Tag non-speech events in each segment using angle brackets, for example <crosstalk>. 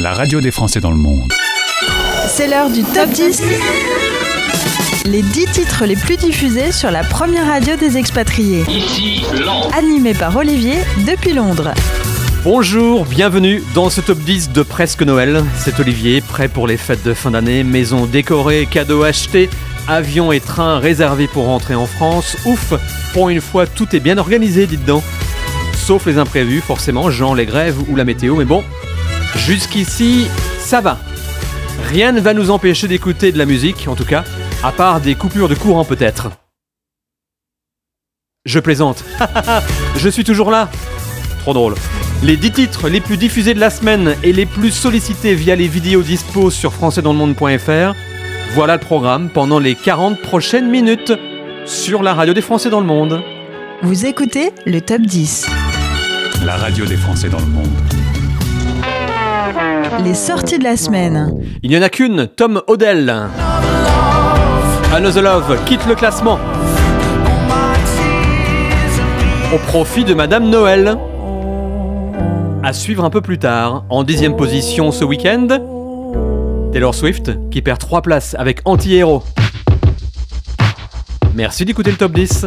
la radio des Français dans le monde. C'est l'heure du top 10. Les 10 titres les plus diffusés sur la première radio des expatriés. Ici. Animé par Olivier depuis Londres. Bonjour, bienvenue dans ce top 10 de Presque Noël. C'est Olivier, prêt pour les fêtes de fin d'année, maison décorée, cadeaux achetés, avions et trains réservés pour rentrer en France. Ouf, pour une fois tout est bien organisé, dites donc. Sauf les imprévus, forcément, genre les grèves ou la météo, mais bon, jusqu'ici, ça va. Rien ne va nous empêcher d'écouter de la musique, en tout cas, à part des coupures de courant peut-être. Je plaisante. <laughs> Je suis toujours là. Trop drôle. Les 10 titres les plus diffusés de la semaine et les plus sollicités via les vidéos dispo sur françaisdanslemonde.fr. Voilà le programme pendant les 40 prochaines minutes sur la radio des Français dans le monde. Vous écoutez le top 10. La radio des Français dans le monde. Les sorties de la semaine. Il n'y en a qu'une, Tom Odell. Another Love quitte le classement. Au profit de Madame Noël. À suivre un peu plus tard, en dixième position ce week-end, Taylor Swift qui perd 3 places avec Anti-Héros. Merci d'écouter le top 10.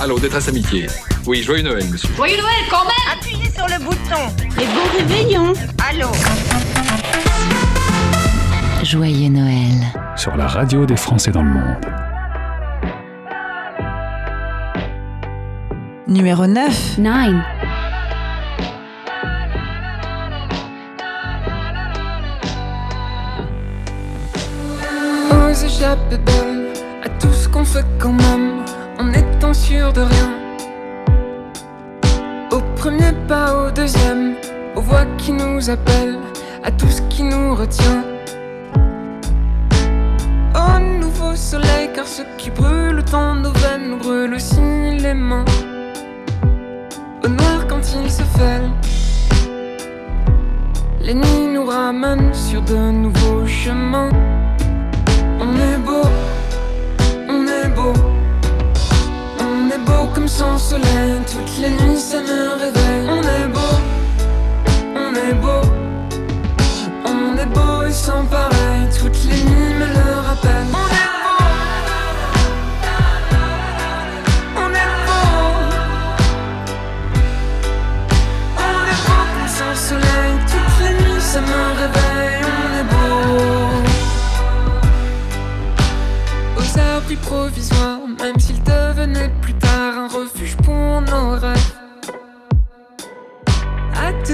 Allô, détresse amitié. Oui, joyeux Noël, monsieur. Joyeux Noël quand même. Appuyez sur le bouton. Et bon réveillon Allô Joyeux Noël. Sur la radio des Français dans le monde. Numéro 9. 9. l'échappe est belle à tout ce qu'on fait quand même, en étant sûr de rien. Au premier pas, au deuxième, aux voix qui nous appellent, à tout ce qui nous retient. Au nouveau soleil, car ce qui brûle dans nos veines nous brûle aussi les mains. Au noir quand il se fait. Les nuits nous ramènent sur de nouveaux chemins. On est beau, on est beau. On est beau comme sans soleil. Toutes les nuits ça me réveille. On est beau, est beau. On est beau et sans pareil. Toutes les nuits me le rappellent.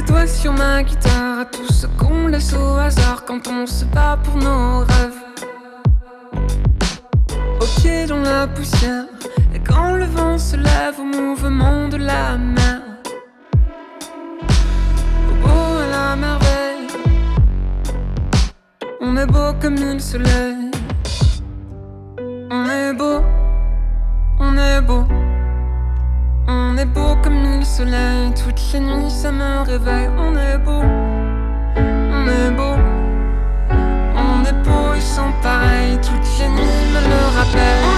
Doigts sur ma guitare, à tout ce qu'on laisse au hasard quand on se bat pour nos rêves. Au pied dans la poussière, et quand le vent se lève au mouvement de la mer. Au beau à la merveille, on est beau comme le soleil. Toutes les nuits ça me réveille. On est beau, on est beau. On est beau, ils sont pareils. Toutes les nuits me le rappellent.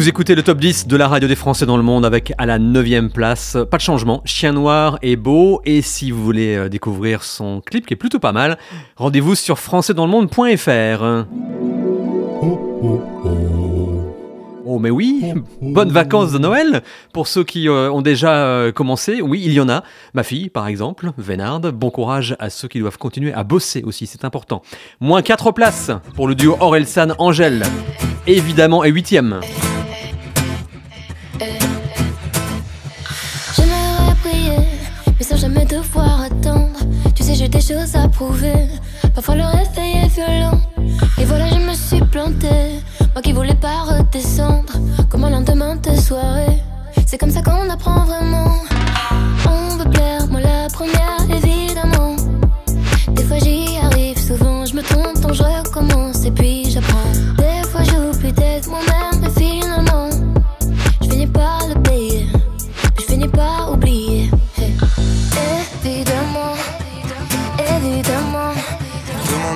Vous écoutez le top 10 de la radio des Français dans le monde avec à la 9ème place, pas de changement, Chien Noir est beau et si vous voulez euh, découvrir son clip qui est plutôt pas mal, rendez-vous sur françaisdanslemonde.fr. Oh, oh, oh. Oh mais oui, oh, bonnes oh. vacances de Noël pour ceux qui euh, ont déjà euh, commencé. Oui, il y en a. Ma fille, par exemple, Vénarde. Bon courage à ceux qui doivent continuer à bosser aussi, c'est important. Moins 4 places pour le duo Orelsan-Angèle. Évidemment, et 8 sans jamais devoir attendre. Tu sais, j'ai des choses à prouver. Parfois le réveil est violent. Et voilà, je me suis plantée. Moi qui voulais pas redescendre. Comme un lendemain de soirée. C'est comme ça qu'on apprend vraiment. On veut plaire, moi la première, évidemment. Des fois j'y arrive, souvent je me trompe, donc je recommence et puis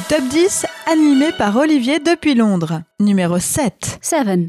Le top 10 animé par Olivier depuis Londres. Numéro 7. 7.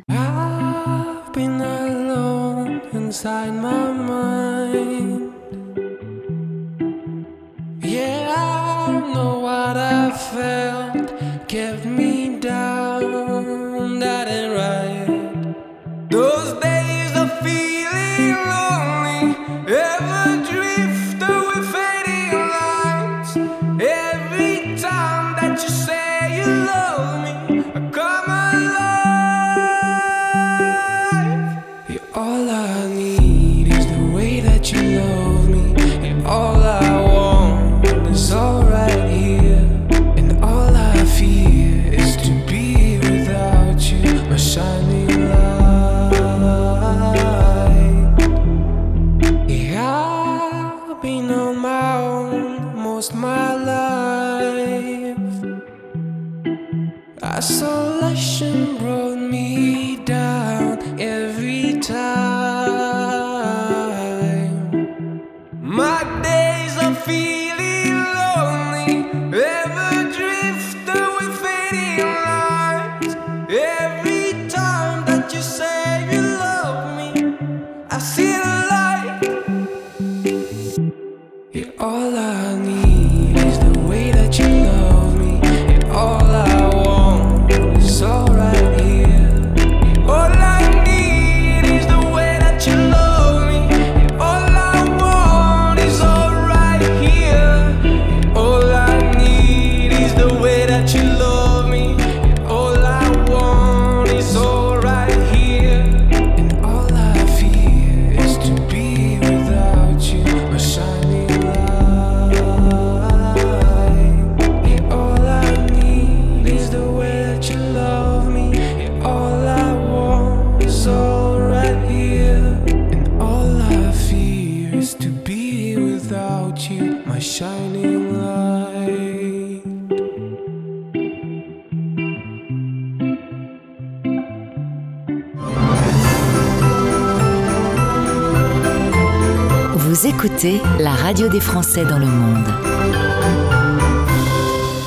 Vous écoutez la radio des Français dans le monde.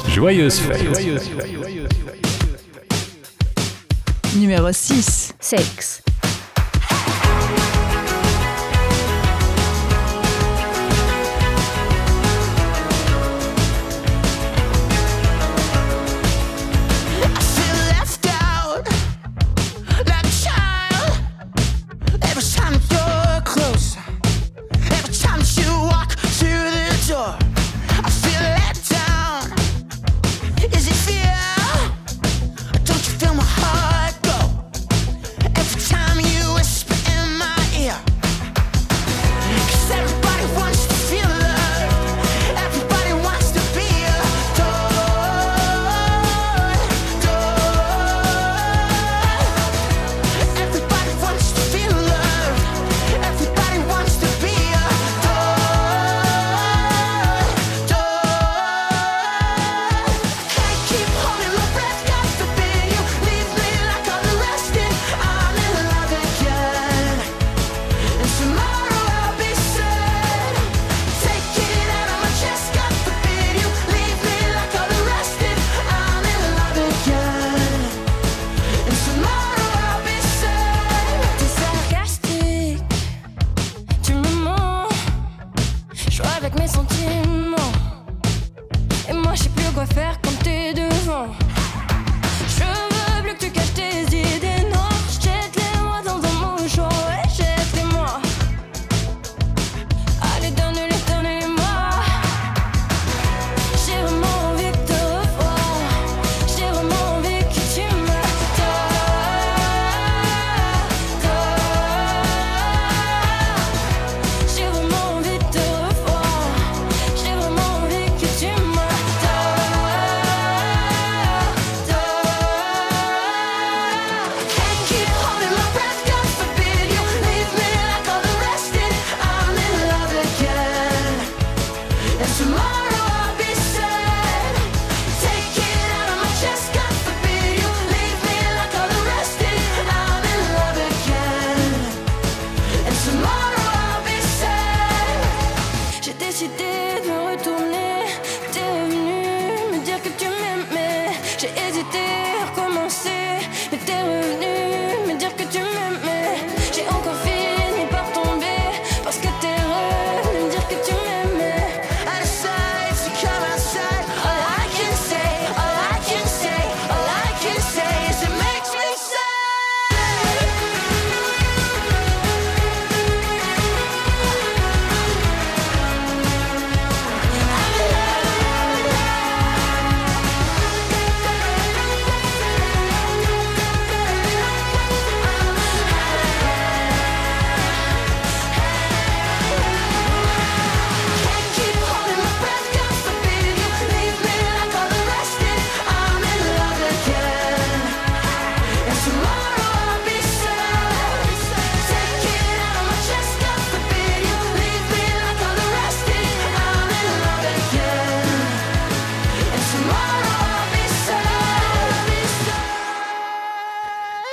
Joyeuse fête. Numéro 6. Sexe.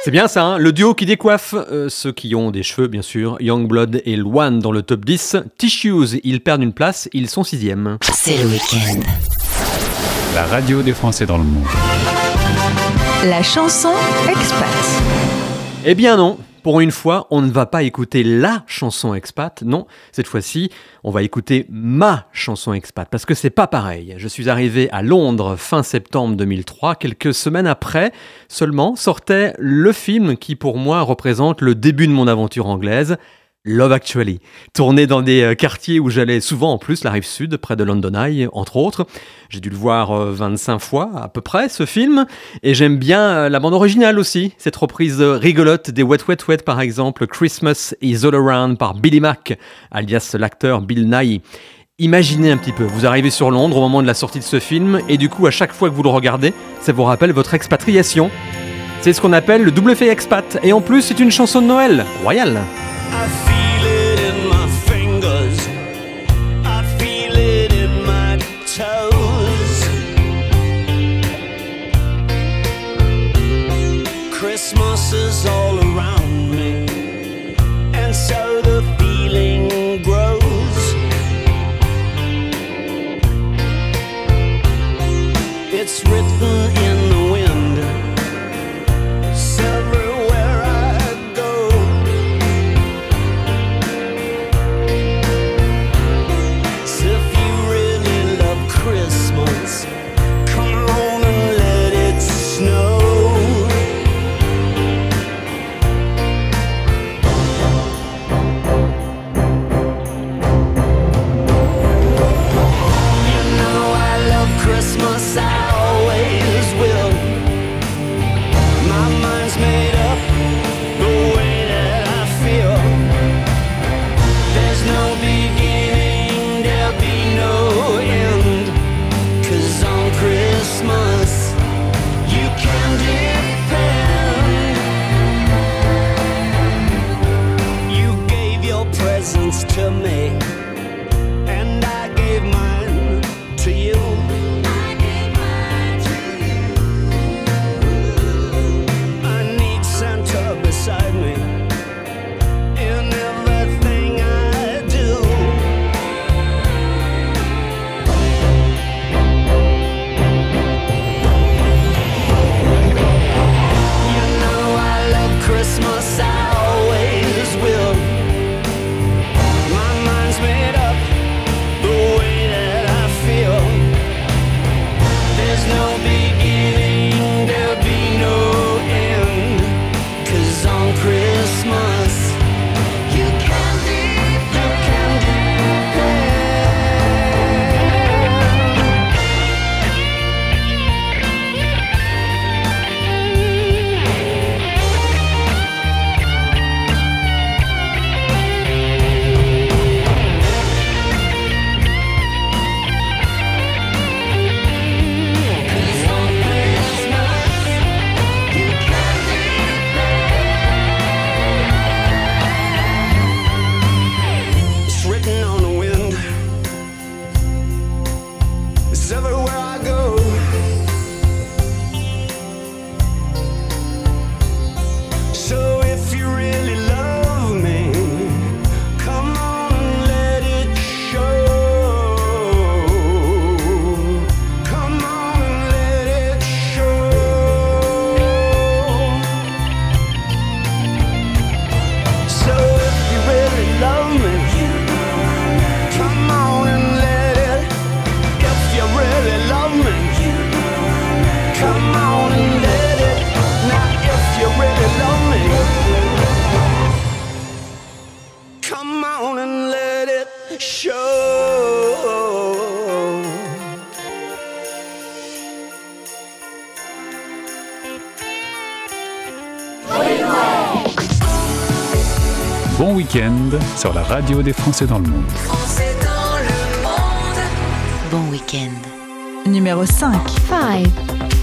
C'est bien ça, hein le duo qui décoiffe, euh, ceux qui ont des cheveux bien sûr, Youngblood et Luan dans le top 10. Tissues, ils perdent une place, ils sont sixième. C'est le week-end. La radio des Français dans le monde. La chanson expat. Eh bien non, pour une fois, on ne va pas écouter la chanson expat, non, cette fois-ci, on va écouter ma chanson expat, parce que c'est pas pareil. Je suis arrivé à Londres fin septembre 2003, quelques semaines après seulement sortait le film qui pour moi représente le début de mon aventure anglaise, Love Actually, tourné dans des euh, quartiers où j'allais souvent en plus, la rive sud, près de London Eye, entre autres. J'ai dû le voir euh, 25 fois à peu près, ce film, et j'aime bien euh, la bande originale aussi, cette reprise euh, rigolote des Wet Wet Wet par exemple, Christmas is All Around par Billy Mack, alias l'acteur Bill Nighy. Imaginez un petit peu, vous arrivez sur Londres au moment de la sortie de ce film, et du coup à chaque fois que vous le regardez, ça vous rappelle votre expatriation. C'est ce qu'on appelle le double fait expat, et en plus c'est une chanson de Noël, royale. Christmas is all around sur la radio des Français dans le monde. Bon week-end. Numéro 5. Five.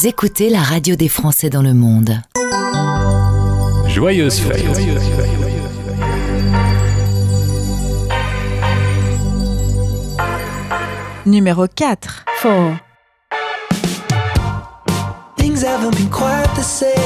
Vous écoutez la radio des Français dans le monde. Joyeuse fête. Numéro 4. Four. Things haven't been quite the same.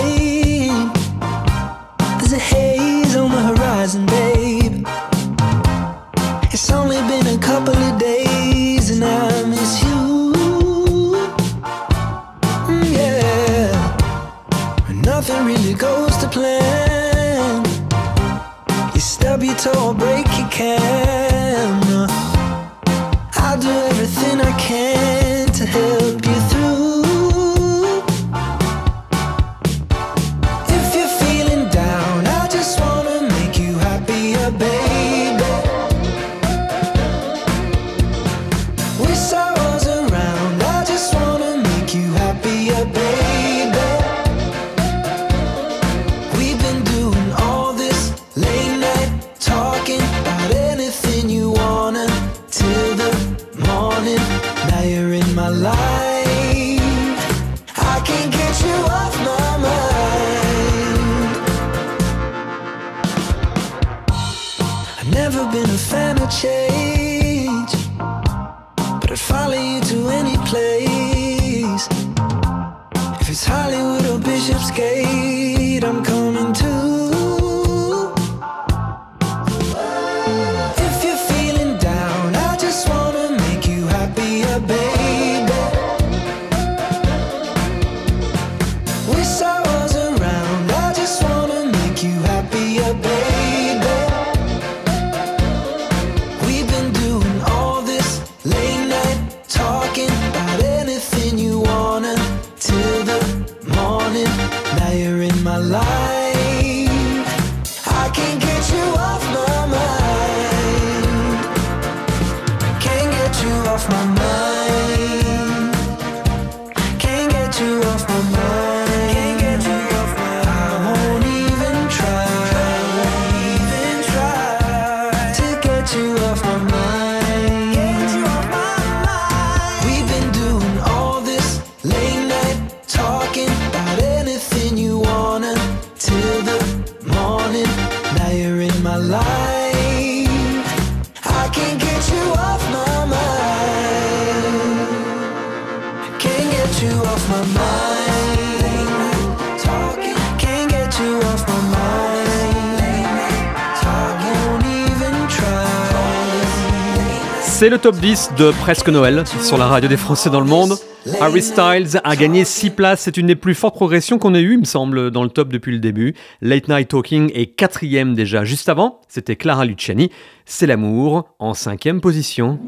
C'est le top 10 de Presque Noël sur la radio des Français dans le monde. Harry Styles a gagné 6 places, c'est une des plus fortes progressions qu'on ait eues, il me semble, dans le top depuis le début. Late Night Talking est quatrième déjà. Juste avant, c'était Clara Luciani, C'est l'amour, en cinquième position.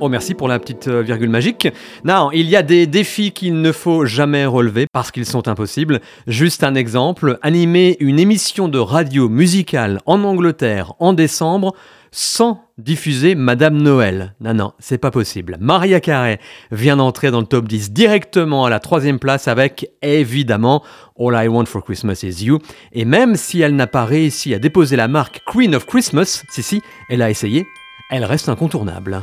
Oh merci pour la petite euh, virgule magique. Non, il y a des défis qu'il ne faut jamais relever parce qu'ils sont impossibles. Juste un exemple, animer une émission de radio musicale en Angleterre en décembre sans diffuser Madame Noël. Non, non, c'est pas possible. Maria Carey vient d'entrer dans le top 10 directement à la troisième place avec évidemment All I Want for Christmas Is You. Et même si elle n'a pas réussi à déposer la marque Queen of Christmas, si si, elle a essayé, elle reste incontournable.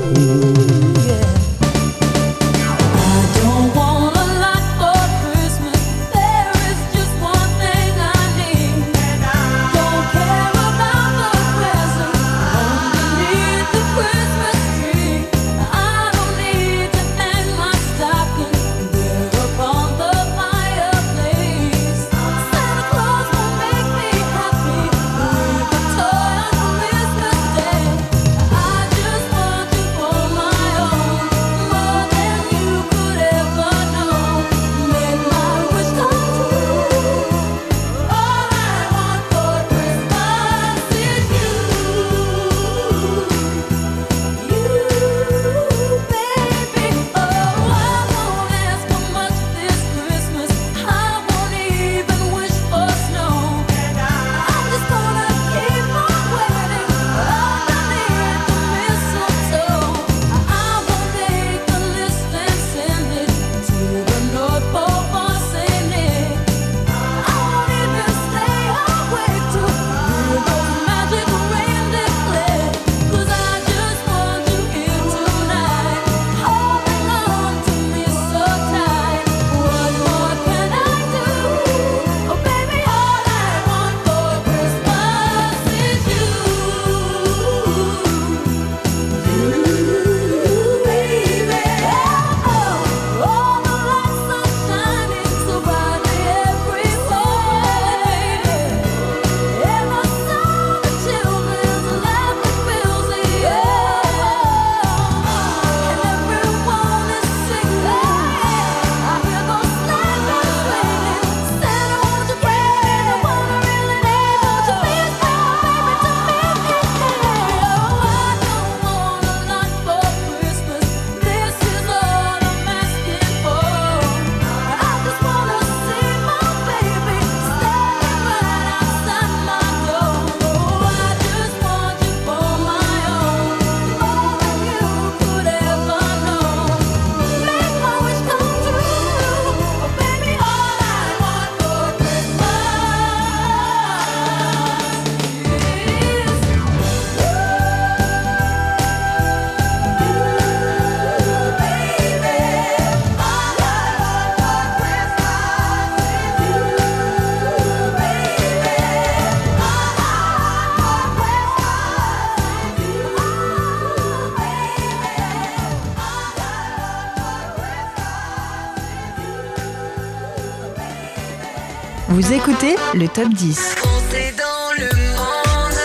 Vous écoutez le top 10. Français dans le monde,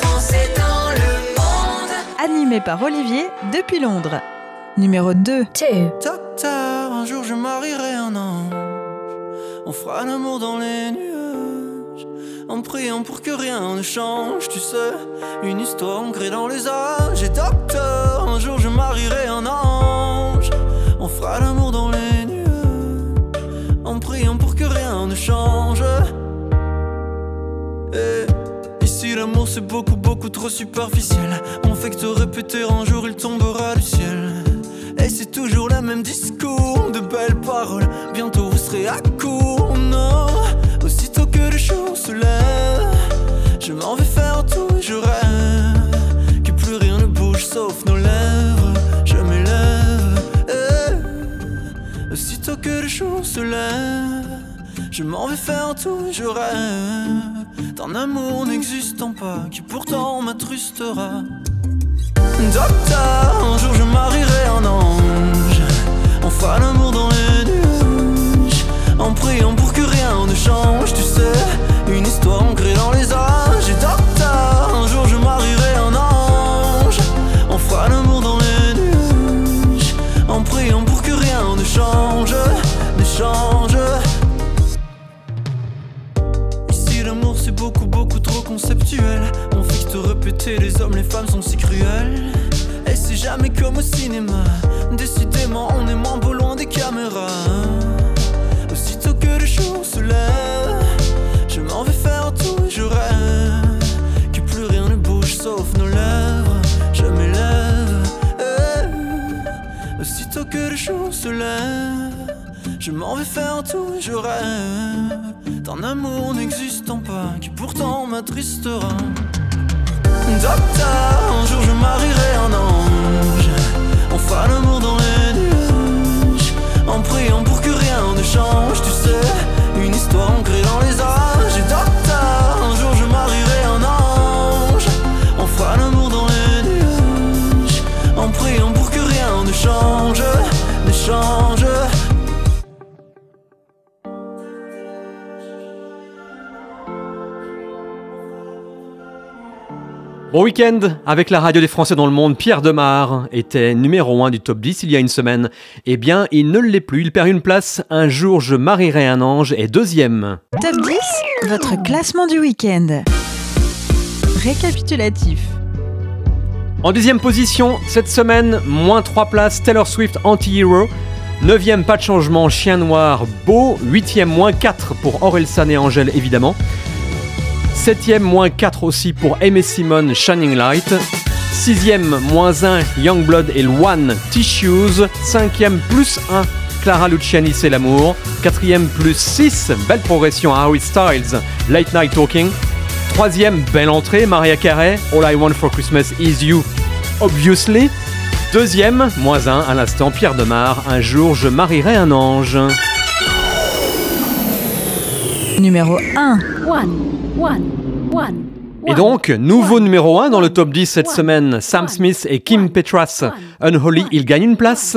Français dans le monde. Animé par Olivier depuis Londres. Numéro 2. Docteur, un jour je marierai un ange. On fera l'amour dans les nuages. En priant pour que rien ne change, tu sais. Une histoire ancrée dans les âges. Et docteur, un jour je marierai un ange. On fera l'amour dans Et ici l'amour c'est beaucoup beaucoup trop superficiel. On fait que te répéter un jour il tombera du ciel. Et c'est toujours le même discours, de belles paroles. Bientôt vous serez à court, non. Aussitôt que le jour se lève, je m'en vais faire tout et je rêve. Que plus rien ne bouge sauf nos lèvres. Je m'élève. eh. Aussitôt que le jour se lève, je m'en vais faire tout je rêve. D'un amour n'existant pas, qui pourtant m'attrustera. Docteur, un jour je marierai un ange. Fera l'amour dans les nuages. En priant pour que rien ne change, tu sais. Une histoire ancrée dans les âges. Conceptuel. On te répéter les hommes les femmes sont si cruels. Et c'est jamais comme au cinéma. Décidément on est moins beau loin des caméras. Aussitôt que le jour se lève Je m'en vais faire tout et je rêve Que plus rien ne bouge sauf nos lèvres. Je m'élève eh. Aussitôt que le jour se lève je m'en vais faire tout et je rêve d'un amour n'existant pas qui pourtant m'attristera. Docteur, un jour je marierai un ange. Fera l'amour dans les Bon week-end avec la radio des Français dans le monde. Pierre Demar était numéro 1 du top 10 il y a une semaine. Eh bien, il ne l'est plus. Il perd une place. Un jour, je marierai un ange est deuxième. Top 10, votre classement du week-end. Récapitulatif. En deuxième position, cette semaine, moins 3 places, Taylor Swift Anti-Hero. Neuvième, pas de changement, Chien Noir, Beau. Huitième, moins 4 pour Orelsan et Angèle, évidemment. Septième, moins 4 aussi pour Aimé Simone, Shining Light. Sixième, moins 1, Youngblood et One, Tissues. Cinquième, plus 1, Clara Luciani, C'est l'amour. Quatrième, plus 6, belle progression Harry Styles, Late Night Talking. Troisième, belle entrée, Maria Carey, All I Want for Christmas Is You, Obviously. Deuxième, moins 1, à l'instant, Pierre Demar, Un jour je marierai un ange. Numéro 1. Et donc, nouveau numéro 1 dans le top 10 cette semaine, Sam Smith et Kim Petras. Unholy, il gagne une place.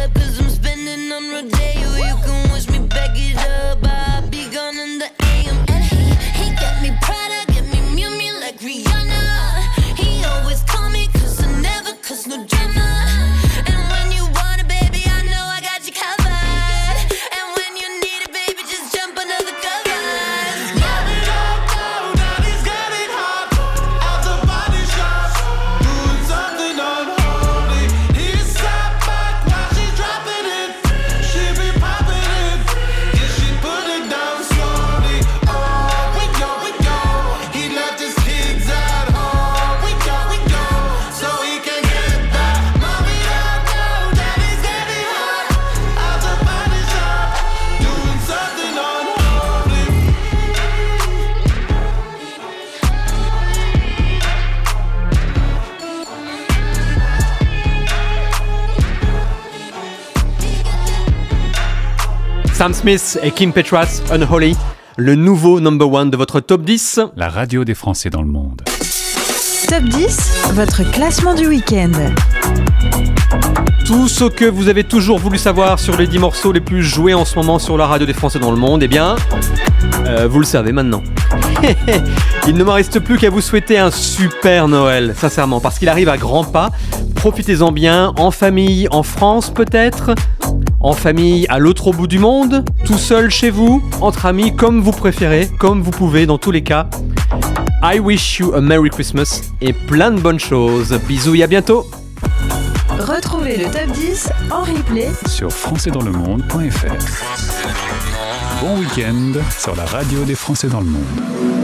Sam Smith et Kim Petras, Unholy, le nouveau number one de votre top 10. La radio des Français dans le monde. Top 10, votre classement du week-end. Tout ce que vous avez toujours voulu savoir sur les 10 morceaux les plus joués en ce moment sur la radio des Français dans le monde, eh bien, euh, vous le savez maintenant. <laughs> Il ne me reste plus qu'à vous souhaiter un super Noël, sincèrement, parce qu'il arrive à grands pas. Profitez-en bien, en famille, en France peut-être, en famille à l'autre bout du monde, tout seul chez vous, entre amis, comme vous préférez, comme vous pouvez dans tous les cas. I wish you a Merry Christmas et plein de bonnes choses. Bisous et à bientôt. Retrouvez le top 10 en replay Sur françaisdanslemonde.fr. Bon week-end sur la radio des Français dans le monde.